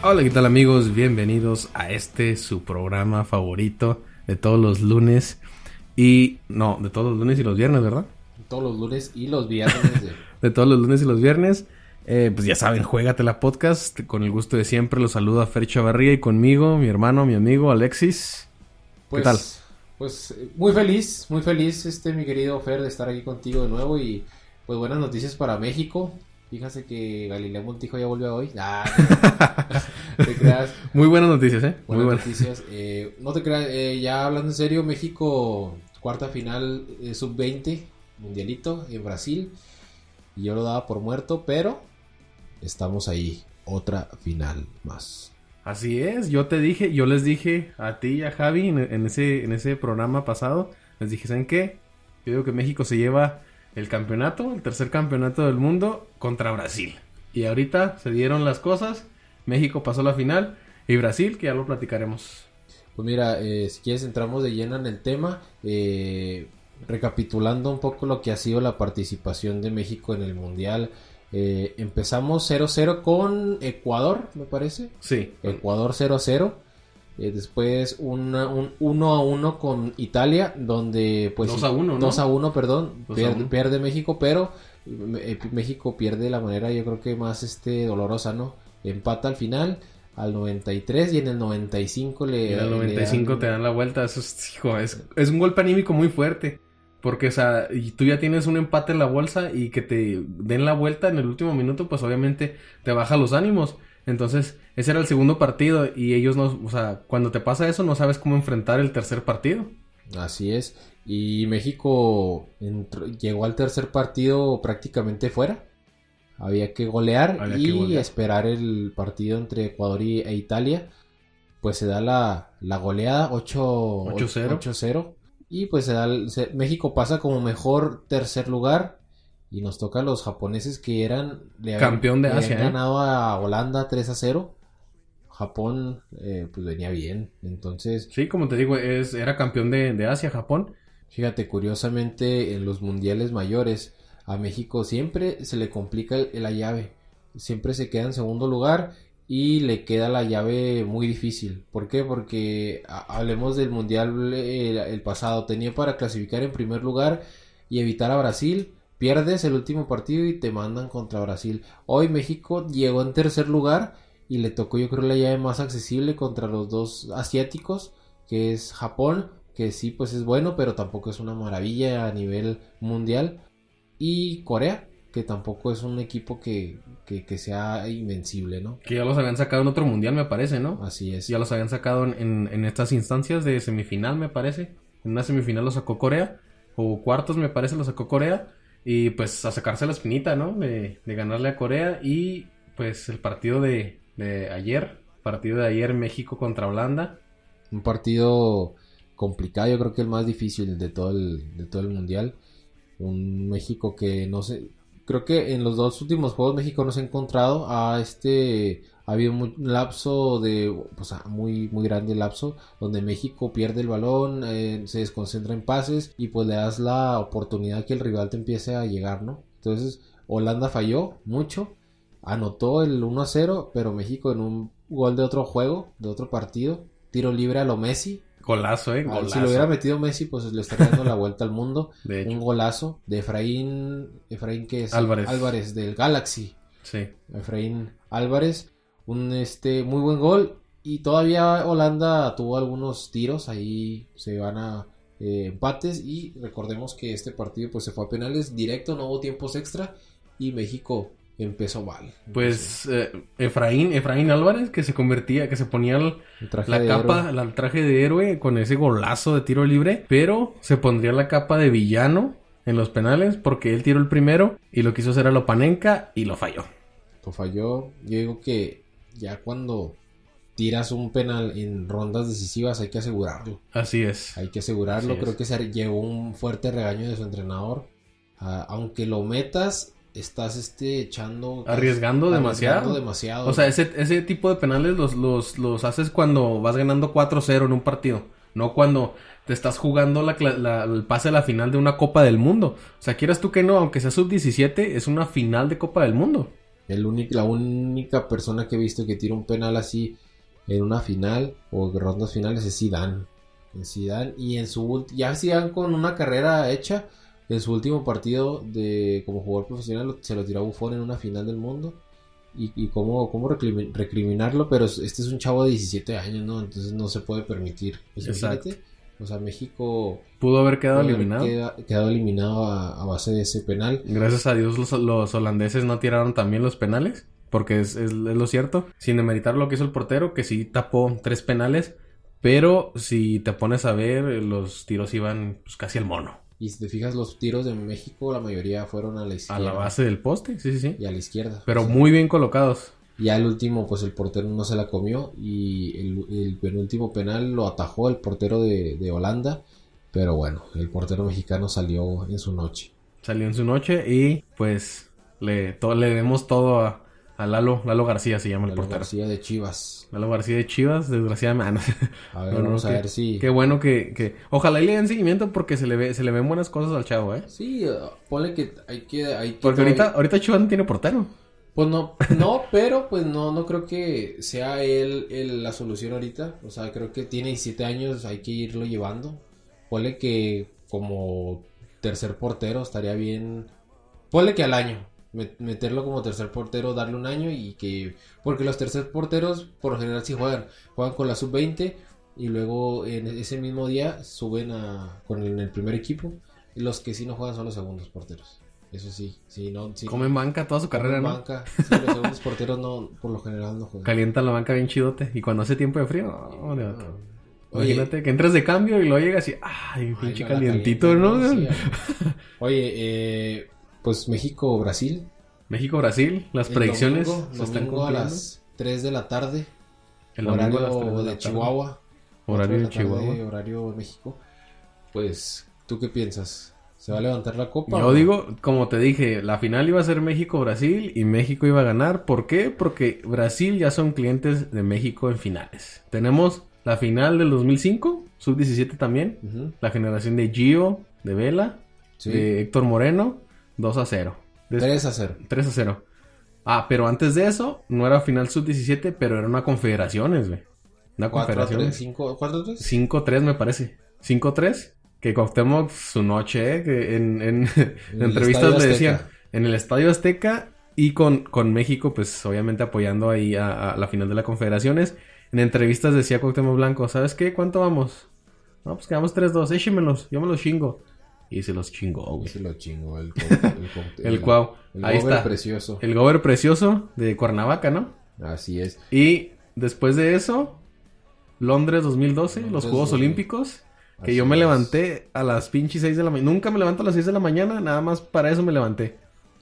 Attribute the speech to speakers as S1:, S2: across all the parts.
S1: Hola, ¿qué tal amigos? Bienvenidos a este su programa favorito de todos los lunes y no, de todos los lunes y los viernes, ¿verdad?
S2: Todos los lunes y los viernes. De,
S1: De todos los lunes y los viernes. Eh, pues ya saben, la podcast. Con el gusto de siempre los saluda Fer Chavarría y conmigo, mi hermano, mi amigo Alexis.
S2: pues,
S1: tal?
S2: Pues muy feliz, muy feliz, este mi querido Fer, de estar aquí contigo de nuevo y pues buenas noticias para México. Fíjate que Galileo Montijo ya volvió hoy. Ah, no te creas.
S1: Muy buenas noticias, ¿eh? Muy
S2: Buenas
S1: buenas.
S2: noticias. Eh, no te creas, eh, ya hablando en serio, México, cuarta final eh, sub-20, mundialito en Brasil. Y yo lo daba por muerto, pero estamos ahí. Otra final más.
S1: Así es, yo te dije, yo les dije a ti y a Javi en, en ese, en ese programa pasado, les dije, ¿saben qué? Yo digo que México se lleva el campeonato, el tercer campeonato del mundo contra Brasil. Y ahorita se dieron las cosas, México pasó la final y Brasil, que ya lo platicaremos.
S2: Pues mira, eh, si quieres entramos de lleno en el tema, eh, recapitulando un poco lo que ha sido la participación de México en el Mundial. Eh, empezamos 0-0 con Ecuador, me parece.
S1: Sí,
S2: Ecuador 0-0. Eh, después una- un 1-1 con Italia, donde pues...
S1: 2 a 1, ¿no?
S2: 2 a 1, perdón.
S1: 2 a
S2: Pierde,
S1: 1.
S2: pierde México, pero eh, México pierde de la manera yo creo que más este dolorosa, ¿no? Empata al final al 93 y en el 95 le...
S1: Y en el
S2: le
S1: 95
S2: dan-
S1: te dan la vuelta. Eso es, hijo, es, es un golpe anímico muy fuerte. Porque, o sea, y tú ya tienes un empate en la bolsa y que te den la vuelta en el último minuto, pues obviamente te baja los ánimos. Entonces, ese era el segundo partido y ellos no, o sea, cuando te pasa eso no sabes cómo enfrentar el tercer partido.
S2: Así es. Y México entró- llegó al tercer partido prácticamente fuera. Había que golear
S1: Había que
S2: y
S1: golear.
S2: esperar el partido entre Ecuador y, e Italia. Pues se da la, la goleada 8
S1: 8-0.
S2: 8-0. Y pues se da se- México pasa como mejor tercer lugar. Y nos toca a los japoneses que eran le habían-
S1: Campeón de
S2: le habían
S1: Asia, ¿eh?
S2: ganado a Holanda 3 a 0. Japón eh, pues venía bien. Entonces
S1: Sí, como te digo, es, era campeón de, de Asia, Japón.
S2: Fíjate, curiosamente en los mundiales mayores a México siempre se le complica el- la llave. Siempre se queda en segundo lugar y le queda la llave muy difícil. ¿Por qué? Porque hablemos del mundial eh, el pasado. Tenía para clasificar en primer lugar y evitar a Brasil. Pierdes el último partido y te mandan contra Brasil. Hoy México llegó en tercer lugar y le tocó yo creo la llave más accesible contra los dos asiáticos, que es Japón, que sí pues es bueno, pero tampoco es una maravilla a nivel mundial. Y Corea, que tampoco es un equipo que, que, que sea invencible, ¿no?
S1: Que ya los habían sacado en otro mundial, me parece, ¿no?
S2: Así es.
S1: Ya los habían sacado en, en, en estas instancias de semifinal, me parece. En una semifinal lo sacó Corea. O cuartos, me parece, lo sacó Corea. Y pues a sacarse la espinita, ¿no? De, de ganarle a Corea. Y pues el partido de, de ayer. Partido de ayer, México contra Holanda.
S2: Un partido complicado, yo creo que el más difícil de todo el, de todo el mundial. Un México que no sé, creo que en los dos últimos juegos México no se ha encontrado a este, ha habido un lapso de, pues ah, muy, muy grande lapso, donde México pierde el balón, eh, se desconcentra en pases y pues le das la oportunidad que el rival te empiece a llegar, ¿no? Entonces, Holanda falló mucho, anotó el 1 a 0, pero México en un gol de otro juego, de otro partido, tiro libre a lo Messi.
S1: Golazo, ¿eh?
S2: Ah,
S1: Golazo.
S2: Si lo hubiera metido Messi, pues le estaría dando la vuelta al mundo.
S1: De hecho,
S2: Un golazo de Efraín, Efraín que es
S1: Álvarez.
S2: Álvarez del Galaxy.
S1: sí.
S2: Efraín Álvarez, un este muy buen gol y todavía Holanda tuvo algunos tiros ahí se van a eh, empates y recordemos que este partido pues se fue a penales directo, no hubo tiempos extra y México empezó mal.
S1: Pues eh, Efraín, Efraín Álvarez, que se convertía, que se ponía el,
S2: El traje
S1: la
S2: de
S1: capa, la- el traje de héroe con ese golazo de tiro libre, pero se pondría la capa de villano en los penales porque él tiró el primero y lo quiso hacer a Lopanenka y lo falló.
S2: Lo falló. Yo digo que ya cuando tiras un penal en rondas decisivas hay que asegurarlo.
S1: Así es.
S2: Hay que asegurarlo.
S1: Así
S2: Creo
S1: es.
S2: que se llevó un fuerte regaño de su entrenador. Ah, aunque lo metas, estás este echando
S1: arriesgando, demasiado.
S2: demasiado.
S1: O sea, ese, ese tipo de penales los, los, los haces cuando vas ganando 4-0 en un partido, no cuando te estás jugando la, la- el pase a la final de una Copa del Mundo. O sea, quieras tú que no, aunque sea sub-17, es una final de Copa del Mundo.
S2: El único, la única persona que he visto que tira un penal así en una final o rondas finales es Zidane. Es Zidane y en su ya Zidane con una carrera hecha en su último partido de como jugador profesional se lo tiró a Buffon en una final del mundo y, y cómo, cómo recrimi- recriminarlo, pero es- este es un chavo de 17 años, ¿no? Entonces no se puede permitir. Pues
S1: Exacto.
S2: o sea, México
S1: Pudo haber quedado
S2: haber
S1: eliminado.
S2: queda- quedado eliminado a, a base de ese penal.
S1: Gracias a Dios los, los holandeses no tiraron también los penales, porque es, es- es lo cierto, sin demeritar lo que hizo el portero, que sí tapó tres penales, pero si te pones a ver, los tiros iban pues, casi al mono,
S2: Y si te fijas, los tiros de México, la mayoría fueron a la
S1: a
S2: izquierda.
S1: la base del poste, sí, sí, sí,
S2: Y a la izquierda.
S1: pero
S2: O sea,
S1: muy bien colocados.
S2: Ya el último, pues el portero no se la comió. Y el, el penúltimo penal lo atajó el portero de, de Holanda. Pero bueno, el portero mexicano salió en su noche.
S1: Salió en su noche y pues le, to- le demos todo a, a Lalo, Lalo García se llama el
S2: Lalo
S1: portero.
S2: García de Chivas.
S1: Lalo García de Chivas, desgraciadamente.
S2: A ver,
S1: No, no,
S2: vamos a
S1: que-
S2: ver si.
S1: Qué bueno que, que... Ojalá y le den seguimiento porque se le ve, se le ven buenas cosas al chavo, ¿eh?
S2: Sí, uh, ponle que hay que. Hay que
S1: Porque ahorita, ahorita Chivas no tiene portero.
S2: Pues no, no, pero pues no, no creo que sea él, él la solución ahorita. O sea, creo que tiene 17 años, hay que irlo llevando. Ponle que como tercer portero estaría bien. Ponle que al año. Met- Meterlo como tercer portero, darle un año y que... Porque los tercer porteros por lo general sí juegan. Juegan con la sub-20 y luego en ese mismo día suben a, con el, en el primer equipo. Los que sí no juegan son los segundos porteros. Eso sí, sí, no, sí.
S1: Comen banca toda su carrera, ¿no?
S2: banca. Sí, los segundos porteros no, por lo general no juegan.
S1: Calientan la banca bien chidote. Y cuando hace tiempo de frío, no, hombre, vato.
S2: Oye,
S1: Imagínate que entres de cambio y luego llegas y, ay, pinche
S2: no,
S1: calientito, ¿no?
S2: Sí. Oye, eh, pues México-Brasil.
S1: México-Brasil, las
S2: el
S1: predicciones
S2: domingo,
S1: se están
S2: domingo a las 3 de la tarde.
S1: El domingo a las
S2: horario
S1: tres de la
S2: de
S1: tarde.
S2: Chihuahua.
S1: Horario de
S2: 4 la tarde,
S1: Chihuahua.
S2: Horario de México. Pues, ¿tú qué piensas? ¿Se va a levantar la copa?
S1: Yo
S2: o-
S1: digo, como te dije, la final iba a ser México-Brasil y México iba a ganar. ¿Por qué? Porque Brasil ya son clientes de México en finales. Tenemos la final del 2005, sub-17 también. La generación de Gio, de Vela,
S2: Sí.
S1: de Héctor Moreno, 2 a 0. Des-
S2: 3 a 0.
S1: 3 a 0. Ah, pero antes de eso, no era final sub-17, pero era una confederaciones, güey. Una
S2: 4 a 3,
S1: confederación.
S2: 5, 4 a 3.
S1: 5-3 me parece. 5-3. Que Cuauhtémoc su noche, ¿eh? Que en, en, en entrevistas le decían.
S2: Azteca.
S1: En el Estadio Azteca y con, con México, pues obviamente apoyando ahí a, a la final de la confederaciones. En entrevistas decía Cuauhtémoc Blanco, ¿sabes qué? ¿Cuánto vamos? No, pues quedamos 3-2, échemelos, yo me los chingo. Y se los chingó, güey.
S2: Se lo chingo el, el,
S1: El Cuau.
S2: El
S1: Ahí
S2: gober
S1: está.
S2: precioso.
S1: El gober precioso de Cuernavaca, ¿no?
S2: Así es.
S1: Y después de eso, Londres 2012, los Juegos
S2: 2000.
S1: Olímpicos. Que
S2: Así
S1: yo me
S2: es.
S1: levanté a las pinches 6 de la mañana. Nunca me levanto a las 6 de la mañana, nada más para eso me levanté.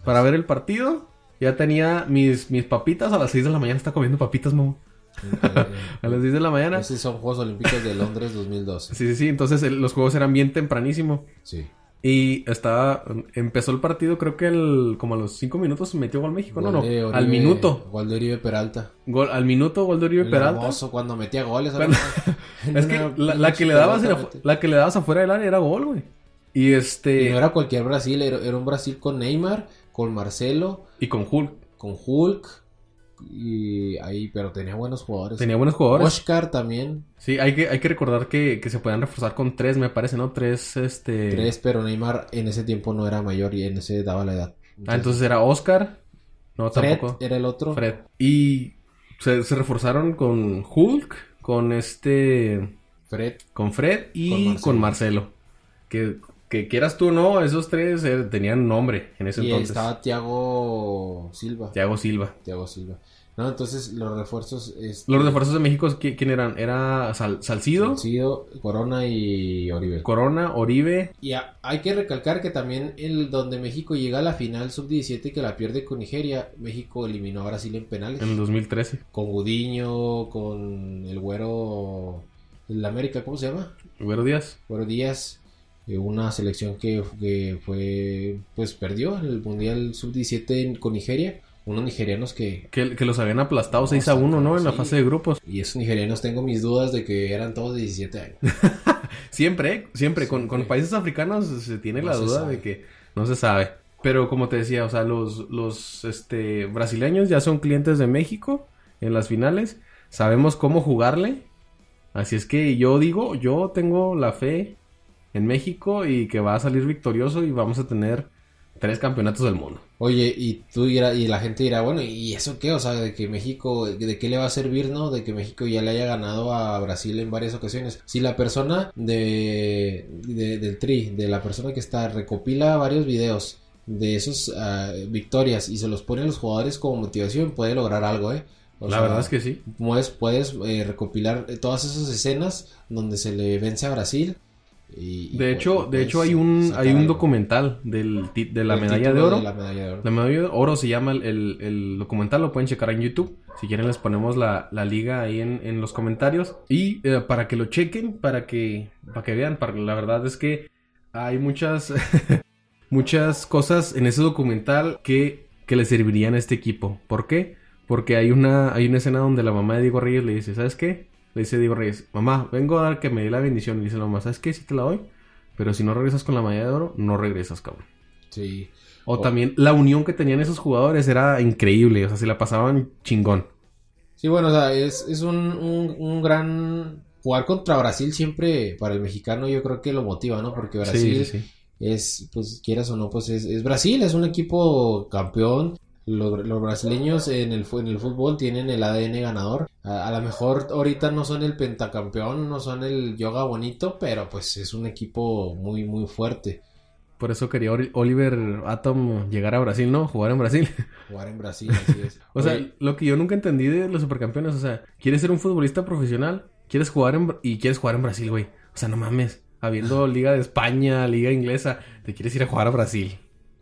S1: Para ver el partido. Ya tenía mis, mis papitas a las 6 de la mañana. Está comiendo papitas, mo. A las 6 de la mañana. Sí,
S2: son Juegos Olímpicos de Londres 2012.
S1: sí, sí. Entonces el- los juegos eran bien tempranísimo.
S2: Sí.
S1: Y estaba. Empezó el partido, creo que el, como a los 5 minutos metió gol México. No, no.
S2: Gol de Oribe-
S1: Al minuto.
S2: Gol de Oribe Peralta.
S1: Gol, al minuto, gol de Oribe
S2: El
S1: Peralta.
S2: hermoso cuando metía goles.
S1: Es que la, la que le dabas era- la que le dabas afuera del área era gol, güey. Y este.
S2: Y no era cualquier Brasil, era, era un Brasil con Neymar, con Marcelo,
S1: Y con Hulk.
S2: con Hulk. Y ahí, pero tenía buenos jugadores.
S1: Tenía buenos jugadores.
S2: Oscar también.
S1: Sí, hay que, hay que recordar que, que se podían reforzar con tres, me parece, ¿no? Tres, este...
S2: Tres, pero Neymar en ese tiempo no era mayor y en ese daba la edad.
S1: Ah, entonces era Oscar. No,
S2: Fred
S1: tampoco.
S2: era el otro.
S1: Fred. Y se, se reforzaron con Hulk, con este...
S2: Fred.
S1: Con Fred y
S2: Con Marcelo.
S1: con Marcelo. Que, que quieras tú o no, esos tres eh, tenían nombre en ese
S2: y
S1: entonces.
S2: estaba Thiago Silva.
S1: Thiago Silva.
S2: Thiago Silva. No, entonces los refuerzos. este,
S1: Los refuerzos de México, ¿qui- ¿quién eran? Era Sal- Salcido,
S2: Salcido, Corona y Oribe.
S1: Corona, Oribe.
S2: Y hay que recalcar que también el donde México llega a la final sub-17 que la pierde con Nigeria, México eliminó a Brasil en penales.
S1: En el 2013.
S2: Con Gudiño, con el güero el América, ¿cómo se llama?
S1: Güero Díaz.
S2: Güero Díaz. Eh, una selección que, que fue, pues perdió el Mundial Sub-17 con Nigeria. Unos nigerianos que...
S1: Que, que los habían aplastado 6 a 1, ¿no? En la fase de grupos.
S2: Y esos nigerianos tengo mis dudas de que eran todos de 17 años.
S1: Siempre, ¿eh? siempre. Con, con países africanos se tiene
S2: No
S1: la duda
S2: sabe.
S1: de que no se sabe. Pero como te decía, o sea, los, los este, brasileños ya son clientes de México en las finales. Sabemos cómo jugarle. Así es que yo digo, yo tengo la fe en México y que va a salir victorioso y vamos a tener tres campeonatos del mundo.
S2: Oye, y tú dirá, y la gente dirá, bueno, ¿y eso qué? O sea, de que México, ¿de qué le va a servir, no? De que México ya le haya ganado a Brasil en varias ocasiones. Si la persona de, de- del tri, de la persona que está, recopila varios videos de esos ah, victorias y se los pone a los jugadores como motivación, puede lograr algo, ¿eh? O
S1: la
S2: sea,
S1: verdad es que sí.
S2: Puedes, puedes eh, recopilar todas esas escenas donde se le vence a Brasil. Y, y
S1: De hecho, de
S2: puedes
S1: hecho hay un, hay un documental del, de la medalla de oro.
S2: de la medalla de oro.
S1: La medalla de oro se llama el, el- el documental, lo pueden checar en YouTube. Si quieren les ponemos la, la liga ahí en, en los comentarios. Y eh, para que lo chequen, para que, para que vean, para, la verdad es que hay muchas, muchas cosas en ese documental que, que le servirían a este equipo. ¿Por qué? Porque hay una, hay una escena donde la mamá de Diego Reyes le dice, ¿sabes qué? Le dice Diego Reyes, mamá, vengo a dar que me dé la bendición. Y dice la mamá, ¿sabes qué? Sí te la doy. Pero si no regresas con la medalla de oro, no regresas, cabrón.
S2: Sí.
S1: O
S2: O-
S1: también la unión que tenían esos jugadores era increíble, o sea, se la pasaban chingón.
S2: Sí, bueno, o sea, es, es un, un, un gran... Jugar contra Brasil siempre para el mexicano yo creo que lo motiva, ¿no? Porque Brasil
S1: Sí, sí, sí.
S2: es, pues quieras o no, pues es, es Brasil, es un equipo campeón. Los, los brasileños en el, fu- en el fútbol tienen el ADN ganador. A, a lo mejor ahorita no son el pentacampeón, no son el yoga bonito, pero pues es un equipo muy, muy fuerte.
S1: Por eso quería Oliver Atom llegar a Brasil, ¿no? Jugar en Brasil.
S2: Jugar en Brasil, así es.
S1: o sea,
S2: Oye,
S1: lo que yo nunca entendí de los supercampeones, o sea, quieres ser un futbolista profesional, quieres jugar en y quieres jugar en Brasil, güey. O sea, no mames. Habiendo Liga de España, Liga Inglesa, te quieres ir a jugar a Brasil.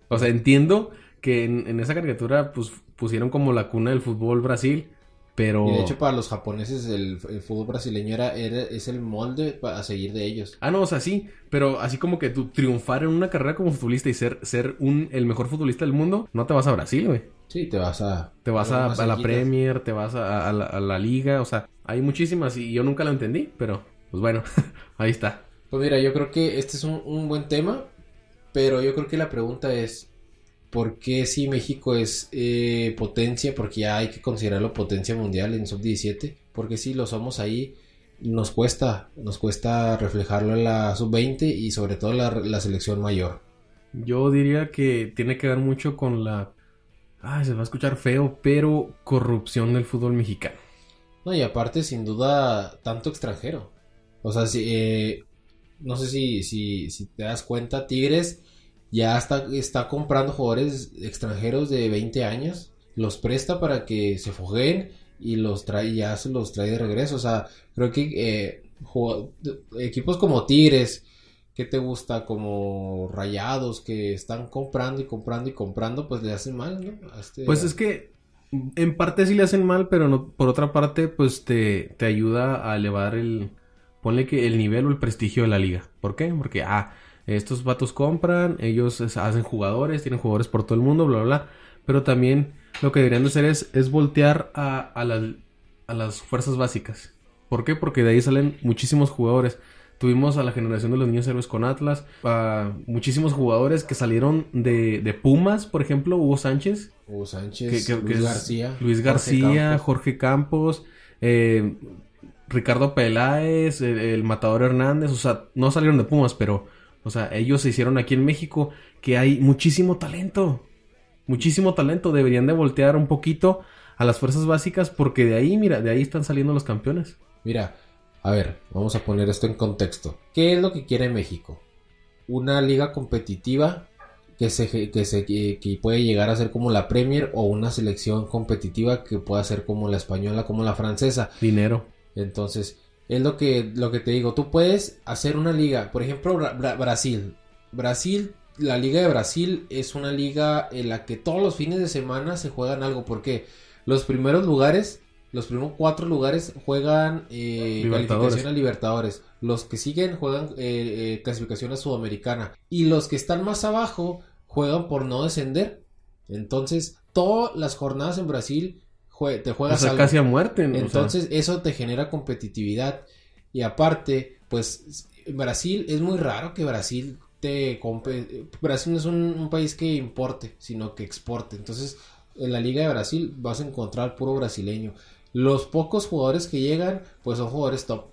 S1: O sea, entiendo que en, en esa caricatura, pues, pusieron como la cuna del fútbol Brasil, pero...
S2: Y de hecho para los japoneses el, el fútbol brasileño era, era- es el molde a seguir de ellos.
S1: Ah, no, o sea, sí, pero así como que tú triunfar en una carrera como futbolista y ser, ser un, el mejor futbolista del mundo, no te vas a Brasil, güey.
S2: Sí, te vas a...
S1: Te vas
S2: a
S1: la. Premier, te vas a, a la, a la Liga, o sea, hay muchísimas y yo nunca lo entendí, pero pues bueno, ahí está.
S2: Pues mira, yo creo que este es un, un buen tema, pero yo creo que la pregunta es, ¿por qué si México es eh, potencia? Porque ya hay que considerarlo potencia mundial en sub-17, porque si lo somos ahí, nos cuesta, nos cuesta reflejarlo en la sub-20 y sobre todo la, la selección mayor.
S1: Yo diría que tiene que ver mucho con la... Ay, se va a escuchar feo, pero corrupción del fútbol mexicano.
S2: No, y aparte, sin duda, tanto extranjero. O sea, si, eh, no sé si, si, si te das cuenta, Tigres ya está, está comprando jugadores extranjeros de 20 años, los presta para que se fogueen y los trae, ya se los trae de regreso. O sea, creo que eh, equipos como Tigres, que te gusta? Como Rayados, que están comprando y comprando y comprando, pues le hacen mal, ¿no? Este-
S1: Pues es que en parte sí le hacen mal, pero no, por otra parte, pues te, te ayuda a elevar el, ponle que el nivel o el prestigio de la liga. ¿Por qué? Porque, ah, estos vatos compran, ellos hacen jugadores, tienen jugadores por todo el mundo, bla, bla, bla. Pero también lo que deberían de hacer es, es voltear a, a, las- a las fuerzas básicas. ¿Por qué? Porque de ahí salen muchísimos jugadores. Tuvimos a la generación de los niños héroes con Atlas, a muchísimos jugadores que salieron de, de Pumas, por ejemplo, Hugo Sánchez,
S2: Hugo Sánchez,
S1: que- que-
S2: Luis
S1: que
S2: García.
S1: Luis
S2: Jorge
S1: García,
S2: Campos.
S1: Jorge Campos, eh, Ricardo Peláez, el, el Matador Hernández, o sea, no salieron de Pumas, pero, o sea, ellos se hicieron aquí en México, que hay muchísimo talento, muchísimo talento, deberían de voltear un poquito a las fuerzas básicas, porque de ahí, mira, de ahí están saliendo los campeones.
S2: Mira, a ver, vamos a poner esto en contexto. ¿Qué es lo que quiere México? Una liga competitiva que se que se que, puede llegar a ser como la Premier o una selección competitiva que pueda ser como la española, como la francesa.
S1: Dinero.
S2: Entonces, es lo que lo que te digo, tú puedes hacer una liga, por ejemplo, Bra- Bra- Brasil. Brasil, la liga de Brasil es una liga en la que todos los fines de semana se juegan algo porque los primeros lugares los primeros cuatro lugares juegan eh,
S1: Libertadores.
S2: calificación a Libertadores. Los que siguen juegan eh, eh, clasificación a Sudamericana. Y los que están más abajo juegan por no descender. Entonces, todas las jornadas en Brasil jue- te
S1: O
S2: juegas
S1: sea,
S2: algo.
S1: casi a muerte. ¿no? O sea,
S2: Entonces, eso te genera competitividad. Y aparte, pues, Brasil, es muy raro que Brasil te compe- Brasil no es un, un país que importe, sino que exporte. Entonces, en la Liga de Brasil vas a encontrar puro brasileño. Los pocos jugadores que llegan, pues son jugadores top.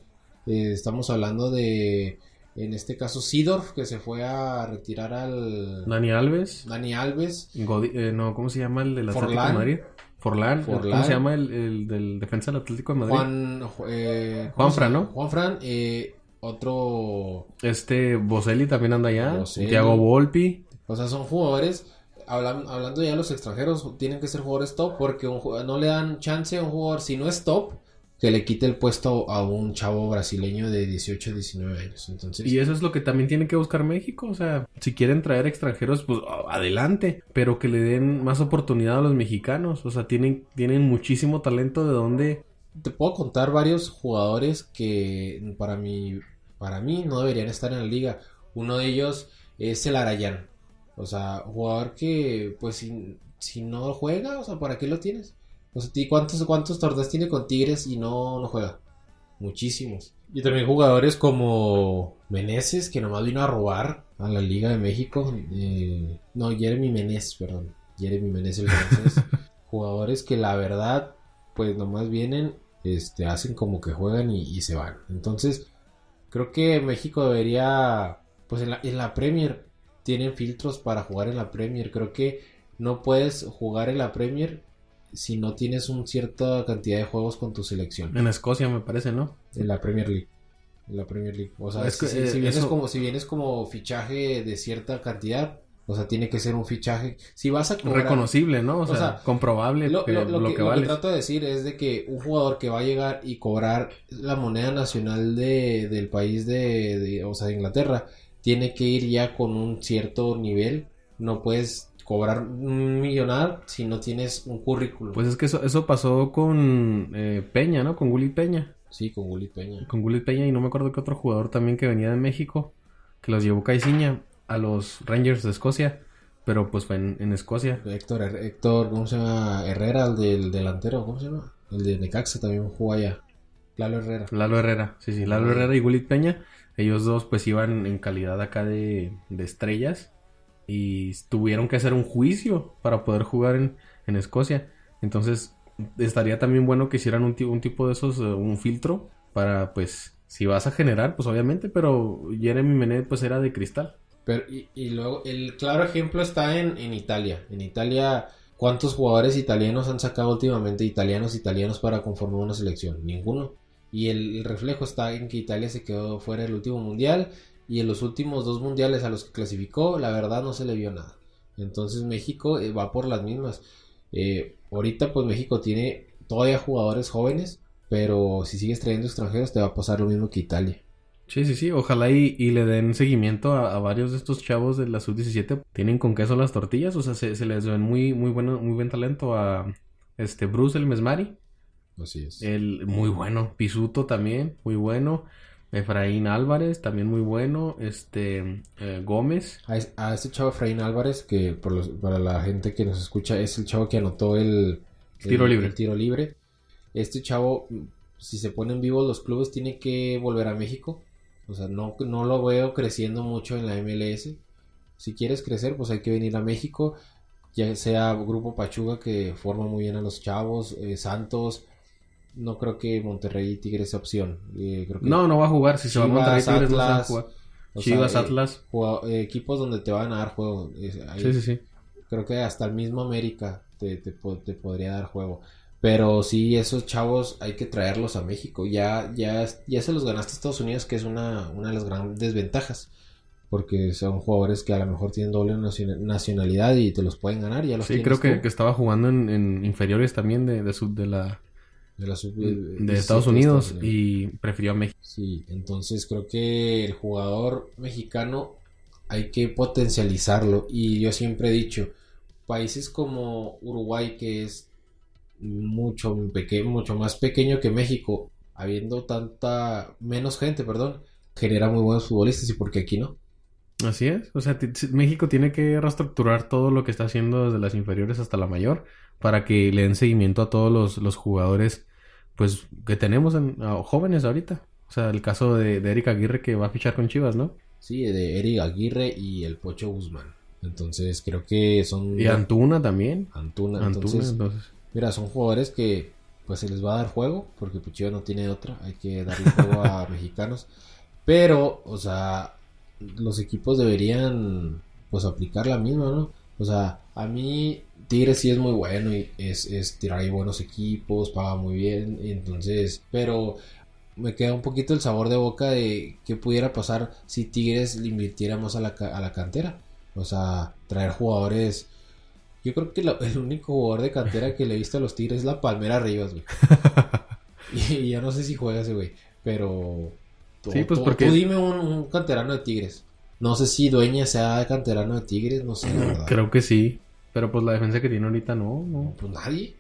S2: Eh, estamos hablando de, en este caso, Sidorf, que se fue a retirar al
S1: Dani Alves.
S2: Dani Alves.
S1: Eh, no, ¿cómo se llama el del Atlético
S2: Forlán.
S1: de Madrid? Forlán. ¿Cómo
S2: Forlán.
S1: se llama el, el del defensa del Atlético de Madrid?
S2: Juan, eh,
S1: Juan
S2: ¿cómo se
S1: Fran,
S2: llama?
S1: ¿no?
S2: Juan Fran, eh, otro
S1: Este Boselli también anda allá. Thiago Volpi.
S2: O sea, son jugadores, hablan- hablando ya de los extranjeros, tienen que ser jugadores top porque un no le dan chance a un jugador, si no es top, que le quite el puesto a un chavo brasileño de 18, 19 años. Entonces,
S1: Y eso es lo que también tiene que buscar México. O sea, si quieren traer extranjeros, pues adelante. Pero que le den más oportunidad a los mexicanos. O sea, tienen, tienen muchísimo talento de donde.
S2: te puedo contar varios jugadores que para mí, para mí no deberían estar en la liga. Uno de ellos es el Arayán. O sea, jugador que, pues, si, si no juega, o sea, ¿para qué lo tienes? O sea, ¿ti- ¿cuántos, cuántos torneos tiene con Tigres y no, no juega? Muchísimos. Y también jugadores como Meneses, que nomás vino a robar a la Liga de México. Eh, no, Jeremy Menez, perdón. Jeremy Menez el francés. jugadores que la verdad, pues nomás vienen, este, hacen como que juegan y, y se van. Entonces, creo que México debería, pues en la, en la Premier, tienen filtros para jugar en la Premier. Creo que no puedes jugar en la Premier si no tienes una cierta cantidad de juegos con tu selección.
S1: En Escocia, me parece, ¿no?
S2: En la Premier League. En la Premier League. O sea,
S1: Es que,
S2: si,
S1: eh,
S2: si vienes
S1: eso-
S2: como, si vienes como fichaje de cierta cantidad, o sea, tiene que ser un fichaje. Si vas a cobrar,
S1: Reconocible, ¿no? O sea,
S2: sea,
S1: comprobable
S2: lo,
S1: que-
S2: lo-
S1: lo,
S2: lo
S1: que,
S2: que, lo que
S1: vale.
S2: trato de decir es de que un jugador que va a llegar y cobrar la moneda nacional de, del país de, de- o sea, de Inglaterra, tiene que ir ya con un cierto nivel. No puedes cobrar un millonar si no tienes un currículum.
S1: Pues es que eso, eso pasó con eh, Peña, ¿no? Con Gulli Peña.
S2: sí, con Gullit Peña.
S1: Con Gulli Peña y no me acuerdo qué otro jugador también que venía de México, que los llevó Caiciña a los Rangers de Escocia, pero pues fue en, en Escocia.
S2: Héctor, Héctor, ¿cómo se llama? Herrera, el del delantero, ¿cómo se llama? El de Necaxa también jugó allá. Lalo Herrera.
S1: Lalo Herrera, sí, sí, Lalo Herrera y Gullit Peña, ellos dos pues iban en calidad acá de, de estrellas y tuvieron que hacer un juicio para poder jugar en, en Escocia. Entonces estaría también bueno que hicieran un, un tipo de esos, eh, un filtro para pues, si vas a generar, pues obviamente, pero Jeremy Menet pues era de cristal.
S2: Pero, y, luego, el claro ejemplo está en, en Italia. En Italia, ¿cuántos jugadores italianos han sacado últimamente italianos italianos para conformar una selección? Ninguno. Y el reflejo está en que Italia se quedó fuera del último mundial y en los últimos dos mundiales a los que clasificó, la verdad no se le vio nada. Entonces México eh, va por las mismas. Eh, ahorita pues México tiene todavía jugadores jóvenes, pero si sigues trayendo extranjeros te va a pasar lo mismo que Italia.
S1: Sí, sí, sí, ojalá y, y le den seguimiento a, a varios de estos chavos de la sub-17. Tienen con queso las tortillas, o sea, se, se les ven muy, muy, bueno, muy buen talento a este Bruce el Mesmari.
S2: Así es.
S1: El muy bueno. Pisuto también, muy bueno. Efraín Álvarez, también muy bueno. Este eh, Gómez.
S2: A, es- a este chavo Efraín Álvarez, que por los- para la gente que nos escucha es el chavo que anotó el, el-
S1: Tiro libre.
S2: el tiro libre. Este chavo, si se ponen vivos los clubes, tiene que volver a México. O sea, no, no lo veo creciendo mucho en la MLS. Si quieres crecer, pues hay que venir a México. Ya sea Grupo Pachuga, que forma muy bien a los chavos. eh, Santos. No creo que Monterrey y Tigres sea opción. Eh, creo que
S1: No, no va a jugar. Si se va a Monterrey, Tigres no se va a
S2: Atlas,
S1: jugar.
S2: o sea,
S1: Chivas,
S2: eh,
S1: Atlas.
S2: eh, equipos donde te van a dar juego. Ahí
S1: Sí, sí, sí.
S2: Creo que hasta el mismo América te, te, te podría dar juego. Pero sí, esos chavos hay que traerlos a México. Ya, ya, ya se los ganaste a Estados Unidos, que es una, una de las grandes desventajas. Porque son jugadores que a lo mejor tienen doble naciona- nacionalidad y te los pueden ganar. Ya los
S1: Sí, creo que, que estaba jugando en, en inferiores también de, de, sub- de la
S2: de, la sub-
S1: de
S2: sí,
S1: Estados
S2: de
S1: Unidos
S2: Estados Unidos.
S1: y prefirió a México.
S2: Sí, entonces creo que el jugador mexicano hay que potencializarlo y yo siempre he dicho, países como Uruguay que es mucho, peque mucho más pequeño que México, habiendo tanta menos gente, perdón, genera muy buenos futbolistas y porque aquí no.
S1: Así es, o sea, México tiene que reestructurar todo lo que está haciendo desde las inferiores hasta la mayor para que le den seguimiento a todos los, los jugadores pues que tenemos en, jóvenes ahorita. O sea, el caso de, de Eric Aguirre que va a fichar con Chivas, ¿no?
S2: Sí, de Eric Aguirre y el Pocho Guzmán. Entonces creo que son...
S1: Y Antuna también.
S2: Antuna, entonces, Mira, son jugadores que pues se les va a dar juego, porque Puchillo no tiene otra, hay que darle juego a mexicanos. Pero, o sea, los equipos deberían pues aplicar la misma, ¿no? O sea, a mí Tigres sí es muy bueno y es, es tirar ahí buenos equipos, paga muy bien, entonces, pero me queda un poquito el sabor de boca de qué pudiera pasar si Tigres le invirtiera más a la, a la cantera. O sea, traer jugadores yo creo que el único jugador de cantera que le he visto a los Tigres es la Palmera Rivas, güey. y, ya no sé si juega ese güey, pero... sí, pues porque... Tú dime un, canterano de Tigres. No sé si Dueña sea canterano de Tigres, no sé, la verdad.
S1: Creo que sí. Pero pues la defensa que tiene ahorita no, no.
S2: Pues nadie.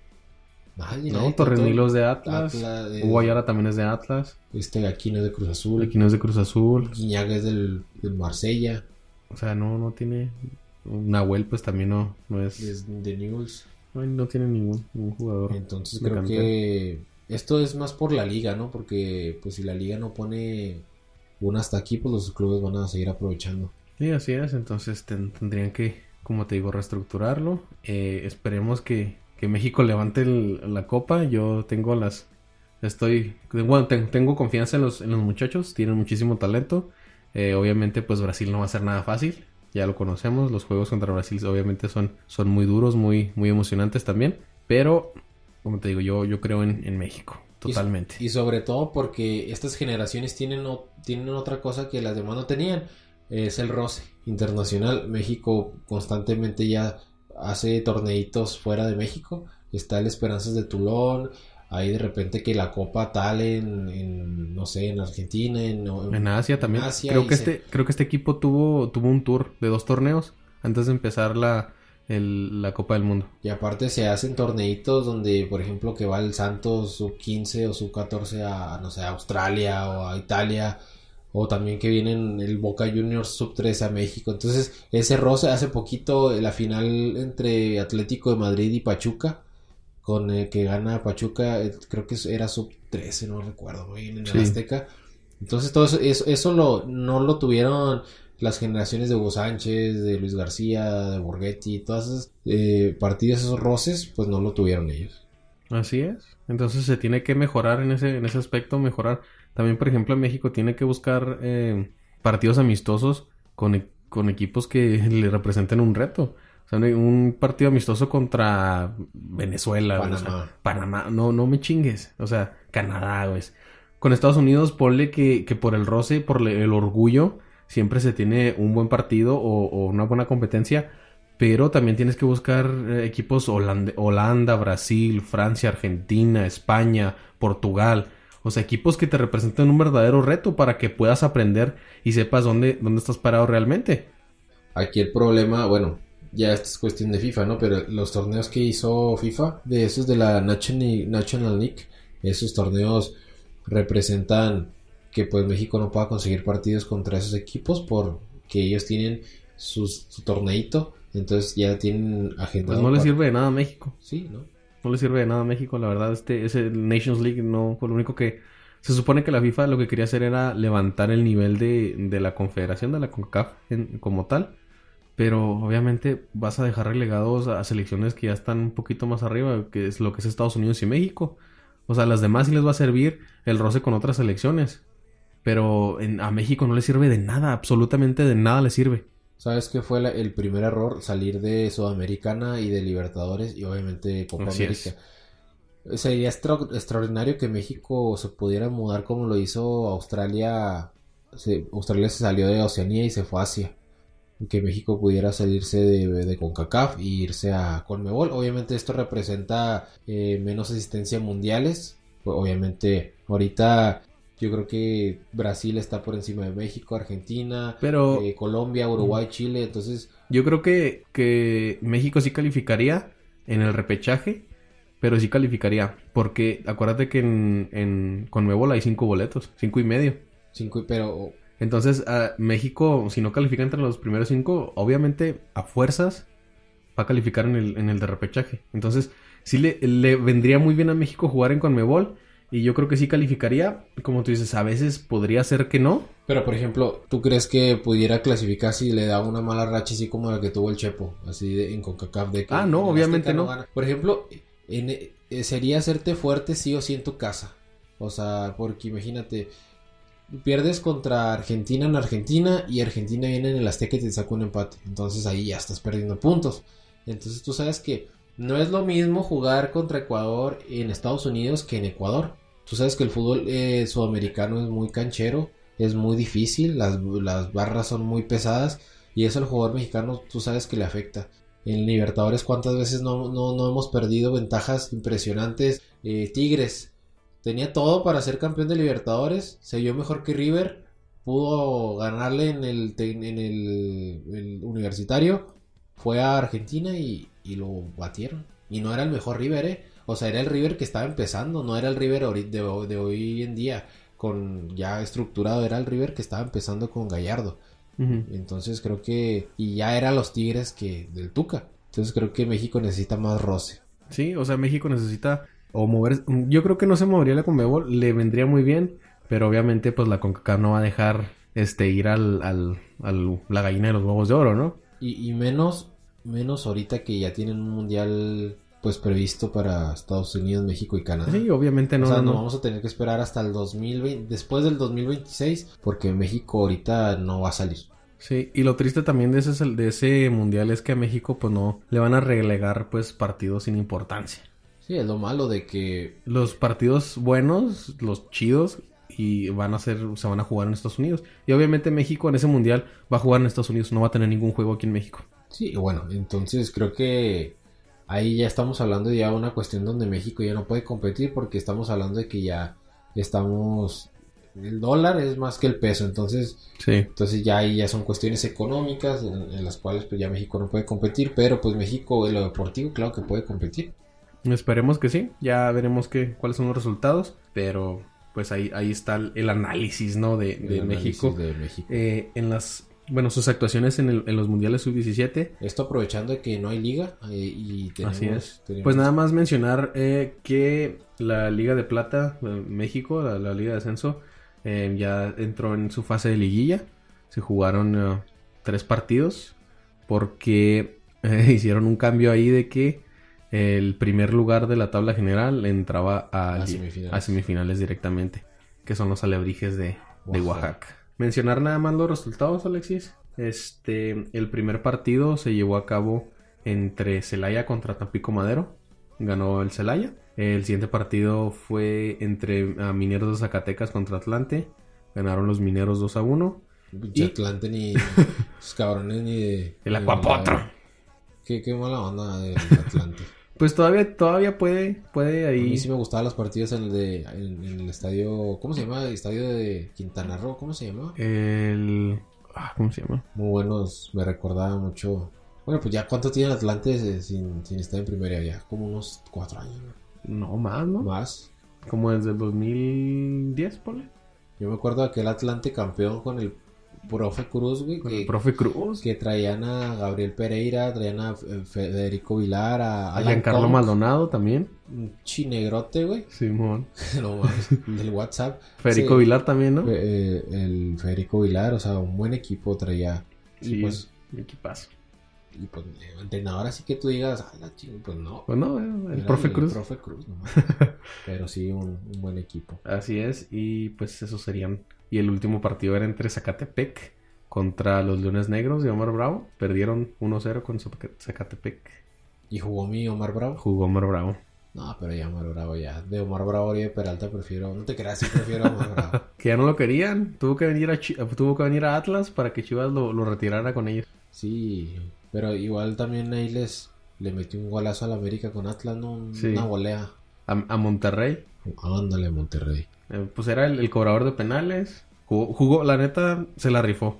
S2: Nadie,
S1: no, Torrenilos de Atlas. Atlas Ayala también es de Atlas.
S2: Este Aquino es de Cruz Azul.
S1: Aquino es de Cruz Azul.
S2: Guiñaga es del, del Marsella.
S1: O sea, no, no tiene. Nahuel pues también no, no es...
S2: de News.
S1: No, no tiene ningún, jugador.
S2: Entonces creo que esto es más por la liga, ¿no? Porque pues si la liga no pone un hasta aquí, pues los clubes van a seguir aprovechando.
S1: Sí, así es. Entonces tendrían que, como te digo, reestructurarlo. Eh, esperemos que, que, México levante la copa. Yo tengo las... Estoy... Bueno, tengo confianza en los, en los muchachos. Tienen muchísimo talento. Eh, obviamente pues Brasil no va a ser nada fácil ya lo conocemos, los juegos contra Brasil obviamente son, son muy duros, muy, muy emocionantes también, pero como te digo, yo, yo creo en, México, totalmente.
S2: Y, sobre todo porque estas generaciones tienen, tienen otra cosa que las demás no tenían, es el roce internacional. México constantemente ya hace torneitos fuera de México, está el Esperanzas de Toulon, Ahí de repente que la copa tal en, no sé, en Argentina, en,
S1: en, Asia también. creo que este, creo que este equipo tuvo, tuvo un tour de dos torneos antes de empezar la, la Copa del Mundo.
S2: Y aparte se hacen torneitos donde, por ejemplo, que va el Santos sub 15 o sub 14 a, no sé, a Australia o a Italia. O también que vienen el Boca Juniors sub 13 a México. Entonces, ese roce hace poquito la final entre Atlético de Madrid y Pachuca con el que gana Pachuca, eh, creo que era sub 13, no recuerdo, en el Azteca. Entonces todo eso, eso, lo, no lo tuvieron las generaciones de Hugo Sánchez, de Luis García, de Borghetti, todas esas eh, partidos, esos roces, pues no lo tuvieron ellos.
S1: Así es. Entonces se tiene que mejorar en ese, en ese aspecto, mejorar. También, por ejemplo, en México tiene que buscar eh, partidos amistosos con, con equipos que le representen un reto un partido amistoso contra Venezuela, Panamá. Panamá, no, no me chingues. O sea, Canadá, güey. Con Estados Unidos, ponle que, que por el roce, por el orgullo, siempre se tiene un buen partido o, una buena competencia. Pero también tienes que buscar eh, equipos Holanda, Brasil, Francia, Argentina, España, Portugal. O sea, equipos que te representen un verdadero reto para que puedas aprender y sepas dónde, dónde estás parado realmente.
S2: Aquí el problema, bueno, ya es cuestión de FIFA, ¿no? Pero los torneos que hizo FIFA, de esos de la National, League, esos torneos representan que pues México no pueda conseguir partidos contra esos equipos porque ellos tienen su, torneito, entonces ya tienen agendado.
S1: Pues no le sirve de nada a México.
S2: Sí, ¿no?
S1: No le sirve de nada a México, la verdad, este, ese Nations League no fue lo único que... Se supone que la FIFA lo que quería hacer era levantar el nivel de, de la confederación, de la CONCACAF como tal pero obviamente vas a dejar relegados a selecciones que ya están un poquito más arriba, que es lo que es Estados Unidos y México. O sea, a las demás sí les va a servir el roce con otras selecciones. Pero a México no le sirve de nada, absolutamente de nada le sirve.
S2: ¿Sabes qué fue el primer error? Salir de Sudamericana y de Libertadores y obviamente Copa América. Sería extraordinario que México se pudiera mudar como lo hizo Australia. Australia se salió de Oceanía y se fue a Asia que México pudiera salirse de, de CONCACAF e irse a Conmebol. Obviamente esto representa eh, menos asistencia mundiales. Obviamente ahorita yo creo que Brasil está por encima de México, Argentina,
S1: Pero...
S2: Eh, Colombia, Uruguay, Chile. Entonces
S1: yo creo que, que México sí calificaría en el repechaje pero sí calificaría. Porque acuérdate que en, en Conmebol hay cinco boletos, cinco y medio.
S2: Cinco, pero
S1: Entonces, a México, si no califica entre los primeros cinco, obviamente a fuerzas va a calificar en el, en el de repechaje. Entonces, sí le, le vendría muy bien a México jugar en Conmebol. Y yo creo que sí calificaría. Como tú dices, a veces podría ser que no.
S2: Pero, por ejemplo, ¿tú crees que pudiera clasificar si le da una mala racha así como la que tuvo el Chepo? Así de, en CONCACAF de que...
S1: Ah, no,
S2: en
S1: obviamente no.
S2: gana. Por ejemplo, en, eh, sería hacerte fuerte sí o sí en tu casa. O sea, porque imagínate, pierdes contra Argentina en Argentina y Argentina viene en el Azteca y te saca un empate. Entonces ahí ya estás perdiendo puntos. Entonces tú sabes que no es lo mismo jugar contra Ecuador en Estados Unidos que en Ecuador. Tú sabes que el fútbol eh, sudamericano es muy canchero, es muy difícil, las, las barras son muy pesadas y eso al jugador mexicano tú sabes que le afecta. En Libertadores cuántas veces no, no, no hemos perdido ventajas impresionantes. Eh, Tigres tenía todo para ser campeón de Libertadores, se vio mejor que River, pudo ganarle en el, en el, el universitario, fue a Argentina y, y lo batieron. Y no era el mejor River, ¿eh? O sea, era el River que estaba empezando, no era el River de, ho- de hoy en día, con ya estructurado, era el River que estaba empezando con Gallardo. Entonces creo que... Y ya era los Tigres que del Tuca. Entonces creo que México necesita más roce.
S1: Sí, o sea, México necesita o mover. Yo creo que no se movería la Conmebol, le vendría muy bien, pero obviamente, pues la CONCACAF no va a dejar este ir al, al, al- la gallina de los huevos de oro, ¿no?
S2: Y, y menos, menos ahorita que ya tienen un mundial pues previsto para Estados Unidos, México y Canadá.
S1: Sí, obviamente no.
S2: o sea,
S1: no,
S2: vamos a tener que esperar hasta el 2020, después del 2026, porque México ahorita no va a salir.
S1: Sí, y lo triste también de ese, de ese mundial es que a México, pues no, le van a relegar, pues, partidos sin importancia.
S2: Sí, es lo malo de que
S1: Los partidos buenos, los chidos, y van a ser, se van a jugar en Estados Unidos. Y obviamente México en ese mundial va a jugar en Estados Unidos, no va a tener ningún juego aquí en México.
S2: Sí, bueno, entonces creo que ahí ya estamos hablando de ya una cuestión donde México ya no puede competir porque estamos hablando de que ya estamos el dólar es más que el peso, entonces
S1: Sí.
S2: entonces ya ahí ya son cuestiones económicas en, en las cuales pues ya México no puede competir, pero pues México en lo deportivo claro que puede competir.
S1: Esperemos que sí. Ya veremos qué, cuáles son los resultados. Pero pues ahí, ahí está el, el análisis, ¿no? De, de
S2: El análisis
S1: México.
S2: de México.
S1: Eh, en las, bueno, sus actuaciones en, el- en los mundiales sub-17.
S2: Esto aprovechando de que no hay liga eh, y tenemos,
S1: Así es.
S2: tenemos-
S1: Pues nada más mencionar eh, que la Liga de Plata, eh, México, la, la Liga de Ascenso, eh, ya entró en su fase de liguilla. Se jugaron tres partidos porque hicieron un cambio ahí de que el primer lugar de la tabla general entraba a,
S2: A
S1: li-
S2: semifinales.
S1: a semifinales directamente, que son los alebrijes de, de
S2: Oaxaca.
S1: Mencionar nada más los resultados, Alexis. Este, el primer partido se llevó a cabo entre Celaya contra Tampico Madero. Ganó el Celaya. El siguiente partido fue entre ah, Mineros de Zacatecas contra Atlante. Ganaron los Mineros 2 a 1.
S2: Pinche
S1: y-
S2: Atlante ni los cabrones ni de
S1: El Acuapotro.
S2: de- Qué, qué mala onda del Atlante.
S1: Pues todavía, todavía puede, puede
S2: A mí
S1: ahí.
S2: sí me gustaban los partidos en el de en, en el estadio, ¿cómo se llama? El estadio de Quintana Roo, ¿cómo se llama?
S1: El. ah, ¿Cómo se llama?
S2: Muy buenos, me recordaba mucho. Bueno, pues ya cuánto tiene el Atlante eh, sin, sin estar en primera ya, como unos cuatro años, ¿no?
S1: No más, ¿no?
S2: Más.
S1: Como desde el 2010, ponle.
S2: Yo me acuerdo de aquel Atlante campeón con el profe Cruz, güey,
S1: Con
S2: que,
S1: el profe Cruz.
S2: que traían a Gabriel Pereira, traían a Federico Vilar, a
S1: A Giancarlo Maldonado también.
S2: un chinegrote, güey.
S1: Simón.
S2: no mames, del WhatsApp.
S1: Federico
S2: Sí.
S1: Vilar también, ¿no?
S2: Eh, el Federico Vilar, o sea, un buen equipo traía. Y
S1: Sí,
S2: pues,
S1: equipazo.
S2: y pues, eh, entrenador así que tú digas, ah, la ching", pues no.
S1: Pues no, eh, el
S2: Era
S1: profe Cruz.
S2: profe Cruz, nomás. Pero sí, un, un buen equipo.
S1: Así es, y pues esos serían. Y el último partido era entre Zacatepec contra los Leones Negros de Omar Bravo. Perdieron 1-0 con Zac- Zacatepec.
S2: Y jugó mi Omar Bravo.
S1: Jugó Omar Bravo.
S2: No, pero ya Omar Bravo ya. De Omar Bravo y de Peralta prefiero. No te creas, sí prefiero a Omar Bravo.
S1: Que ya no lo querían. Tuvo que venir a, Chi- tuvo que venir a Atlas para que Chivas lo, lo retirara con ellos.
S2: Sí, pero igual también ahí les le metió un golazo al América con Atlas, ¿no?
S1: Sí.
S2: Una volea.
S1: A, a Monterrey.
S2: Ándale, Monterrey.
S1: Eh, pues era el, el cobrador de penales. Jugó, jugó- la neta, se la rifó.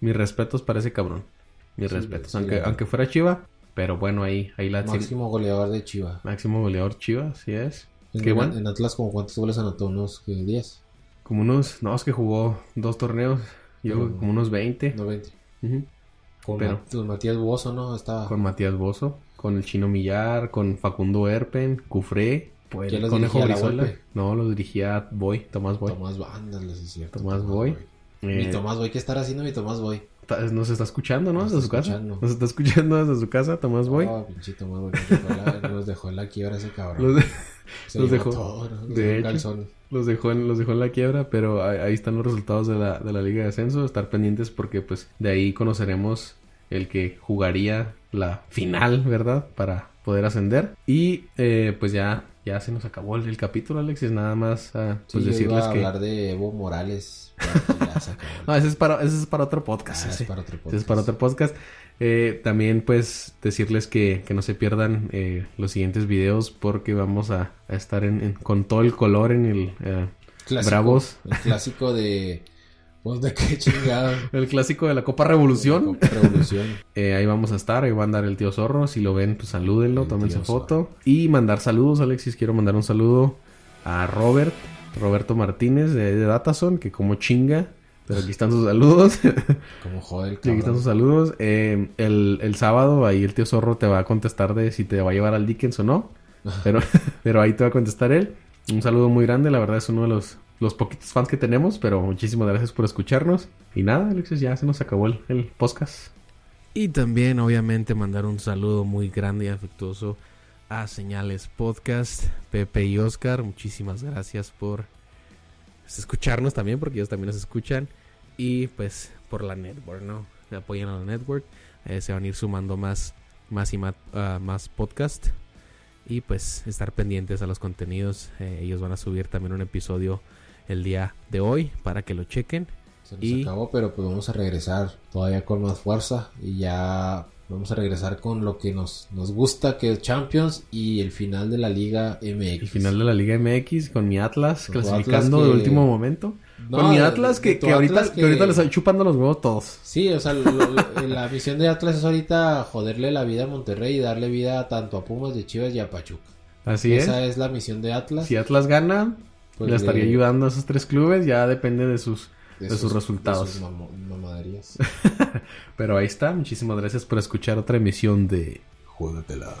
S1: Mis respetos para ese cabrón. Mis
S2: Sí,
S1: respetos. aunque, aunque fuera Chiva, Pero bueno, ahí, ahí la
S2: Máximo goleador de Chivas.
S1: Máximo goleador Chivas, sí es.
S2: En,
S1: Qué bueno.
S2: en Atlas, como cuántos goles anotó? ¿Unos ¿qué, 10?
S1: Como unos, no, es que jugó dos torneos, yo como unos 20.
S2: No 20.
S1: Ujú.
S2: Con,
S1: Pero-
S2: Ma- con Matías Bozo, ¿no? Estaba.
S1: Con Matías Bozo, con el Chino Millar, con Facundo Erpen, Cufré, pues,
S2: ¿Quién
S1: el
S2: los
S1: Conejo Brizuela. No, los dirigía Boy, Tomás Boy.
S2: Tomás Boy. Ándale, sí es cierto.
S1: Tomás Boy.
S2: Mi
S1: Eh,
S2: Tomás Boy. ¿Qué estará haciendo mi Tomás Boy?
S1: Nos está escuchando, ¿no?
S2: Nos
S1: Desde su casa. Nos está escuchando desde su casa, Tomás Boy.
S2: Oh, pinche Tomás Boy. Nos dejó, en la quiebra ese cabrón.
S1: Los,
S2: Se
S1: los
S2: llevó
S1: dejó.
S2: todo,
S1: De hecho.
S2: calzón.
S1: los dejó en, los dejó en la quiebra, pero ahí, ahí están los resultados de la, de la Liga de Ascenso. Estar pendientes porque pues de ahí conoceremos el que jugaría la final, ¿verdad? Para poder ascender. Y eh, pues ya, ya se nos acabó el, el capítulo, Alexis. Nada más
S2: Sí,
S1: pues
S2: yo
S1: decirles
S2: iba a
S1: que...
S2: hablar de Evo Morales.
S1: No, ese es para, ese es para otro podcast.
S2: Ah,
S1: ese.
S2: es para otro
S1: Ese es para
S2: podcast.
S1: otro podcast. Eh, también pues decirles que, que no se pierdan eh, los siguientes videos porque vamos a, a estar en, en- con todo el color en el... eh,
S2: Clásico,
S1: Bravos.
S2: El clásico de. Pues de qué chingado.
S1: el clásico de la Copa Revolución.
S2: Copa Revolución.
S1: Eh, ahí vamos a estar, ahí va a andar el tío Zorro. Si lo ven, pues salúdenlo, tómense
S2: tío
S1: foto. Y mandar saludos, Alexis. Quiero mandar un saludo a Robert, Roberto Martínez de, de Datason, que como chinga. Pero aquí están sus saludos.
S2: Como jode el
S1: aquí están sus
S2: cabrón.
S1: saludos. Eh, el, el sábado ahí el tío Zorro te va a contestar de si te va a llevar al Dickens o no. Pero, pero ahí te va a contestar él. Un saludo muy grande, la verdad es uno de los, los poquitos fans que tenemos, pero muchísimas gracias por escucharnos. Y nada, Alexis, ya se nos acabó el, podcast. Y también, obviamente, mandar un saludo muy grande y afectuoso a Señales Podcast, Pepe y Oscar. Muchísimas gracias por escucharnos también, porque ellos también nos escuchan. Y pues por la network, ¿no? Apoyan a la network. Eh, se van a ir sumando más, más y más, ah, más podcast. Y pues estar pendientes a los contenidos. Eh, ellos van a subir también un episodio el día de hoy para que lo chequen.
S2: Se nos
S1: Y-
S2: acabó, pero pues vamos a regresar todavía con más fuerza. Y ya vamos a regresar con lo que nos, nos gusta, que es Champions y el final de la Liga MX.
S1: El final de la Liga MX con mi Atlas
S2: Con
S1: clasificando
S2: Atlas
S1: de último momento.
S2: No,
S1: con mi Atlas que, que ahorita,
S2: Atlas
S1: que... ahorita le estoy chupando los huevos todos.
S2: Sí, o sea, lo- lo- la misión de Atlas es ahorita joderle la vida a Monterrey y darle vida tanto a Pumas de Chivas y a Pachuca.
S1: Así
S2: Esa
S1: es.
S2: es la misión de Atlas.
S1: Si Atlas gana,
S2: pues,
S1: le estaría
S2: de-
S1: ayudando a esos tres clubes. Ya depende de sus... de sus
S2: sus-
S1: resultados.
S2: sus mamaderías.
S1: Pero ahí está. Muchísimas gracias por escuchar otra emisión de... Juégatela.